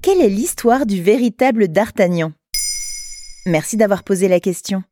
Quelle est l'histoire du véritable D'Artagnan? Merci d'avoir posé la question.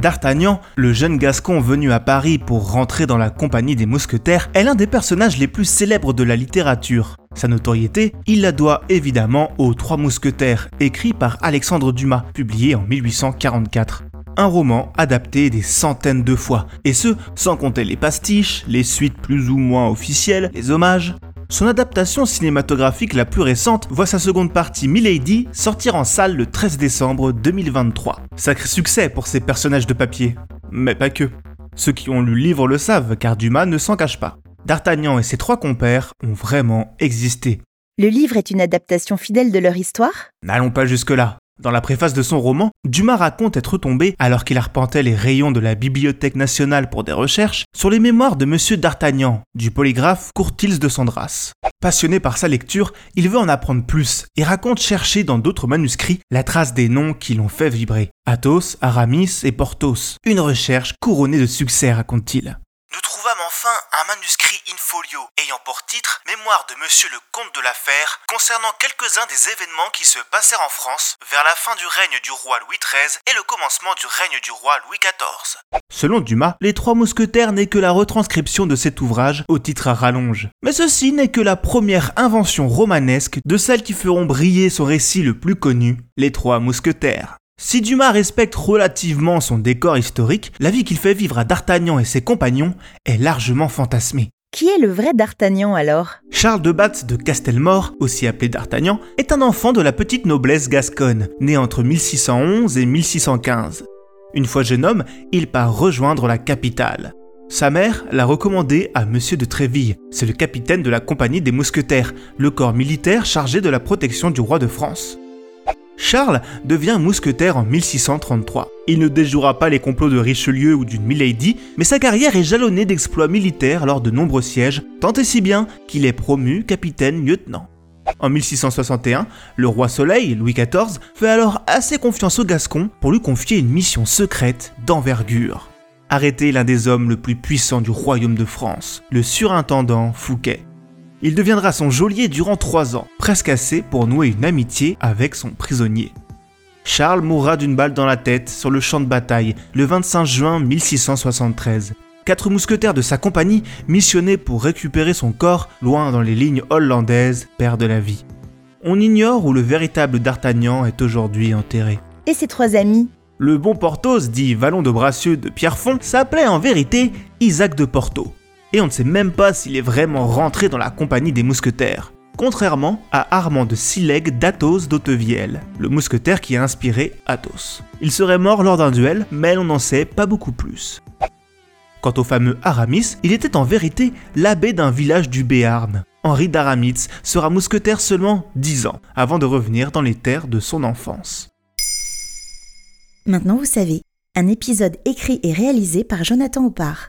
D'Artagnan, le jeune gascon venu à Paris pour rentrer dans la compagnie des mousquetaires, est l'un des personnages les plus célèbres de la littérature. Sa notoriété, il la doit évidemment aux Trois Mousquetaires, écrit par Alexandre Dumas, publié en 1844. Un roman adapté des centaines de fois, et ce, sans compter les pastiches, les suites plus ou moins officielles, les hommages, son adaptation cinématographique la plus récente voit sa seconde partie Milady sortir en salle le 13 décembre 2023. Sacré succès pour ces personnages de papier. Mais pas que. Ceux qui ont lu le livre le savent car Dumas ne s'en cache pas. D'Artagnan et ses trois compères ont vraiment existé. Le livre est une adaptation fidèle de leur histoire? N'allons pas jusque-là. Dans la préface de son roman, Dumas raconte être tombé, alors qu'il arpentait les rayons de la Bibliothèque nationale pour des recherches, sur les mémoires de Monsieur d'Artagnan, du polygraphe Courtils de Sandras. Passionné par sa lecture, il veut en apprendre plus et raconte chercher dans d'autres manuscrits la trace des noms qui l'ont fait vibrer. Athos, Aramis et Porthos. Une recherche couronnée de succès, raconte-t-il. Enfin un manuscrit in-folio ayant pour titre Mémoire de Monsieur le Comte de l'Affaire concernant quelques-uns des événements qui se passèrent en France vers la fin du règne du roi Louis XIII et le commencement du règne du roi Louis XIV. Selon Dumas, Les Trois Mousquetaires n'est que la retranscription de cet ouvrage au titre à rallonge. Mais ceci n'est que la première invention romanesque de celles qui feront briller son récit le plus connu, Les Trois Mousquetaires. Si Dumas respecte relativement son décor historique, la vie qu'il fait vivre à D'Artagnan et ses compagnons est largement fantasmée. Qui est le vrai D'Artagnan alors? Charles de Batz de Castelmore, aussi appelé D'Artagnan, est un enfant de la petite noblesse gasconne, né entre 1611 et 1615. Une fois jeune homme, il part rejoindre la capitale. Sa mère l'a recommandé à Monsieur de Tréville, c'est le capitaine de la compagnie des mousquetaires, le corps militaire chargé de la protection du roi de France. Charles devient mousquetaire en 1633. Il ne déjouera pas les complots de Richelieu ou d'une Milady, mais sa carrière est jalonnée d'exploits militaires lors de nombreux sièges, tant et si bien qu'il est promu capitaine-lieutenant. En 1661, le roi Soleil, Louis XIV, fait alors assez confiance au Gascon pour lui confier une mission secrète d'envergure. Arrêter l'un des hommes le plus puissants du royaume de France, le surintendant Fouquet. Il deviendra son geôlier durant trois ans, presque assez pour nouer une amitié avec son prisonnier. Charles mourra d'une balle dans la tête sur le champ de bataille le 25 juin 1673. Quatre mousquetaires de sa compagnie, missionnés pour récupérer son corps loin dans les lignes hollandaises, perdent la vie. On ignore où le véritable D'Artagnan est aujourd'hui enterré. Et ses trois amis? Le bon Porthos, dit Vallon de Bracieux de Pierrefonds, s'appelait en vérité Isaac de Porto et on ne sait même pas s'il est vraiment rentré dans la compagnie des mousquetaires. Contrairement à Armand de Silègue d'Athos d'Autevielle, le mousquetaire qui a inspiré Athos. Il serait mort lors d'un duel, mais on n'en sait pas beaucoup plus. Quant au fameux Aramis, il était en vérité l'abbé d'un village du Béarn. Henri d'Aramitz sera mousquetaire seulement 10 ans, avant de revenir dans les terres de son enfance. Maintenant vous savez, un épisode écrit et réalisé par Jonathan Oppard.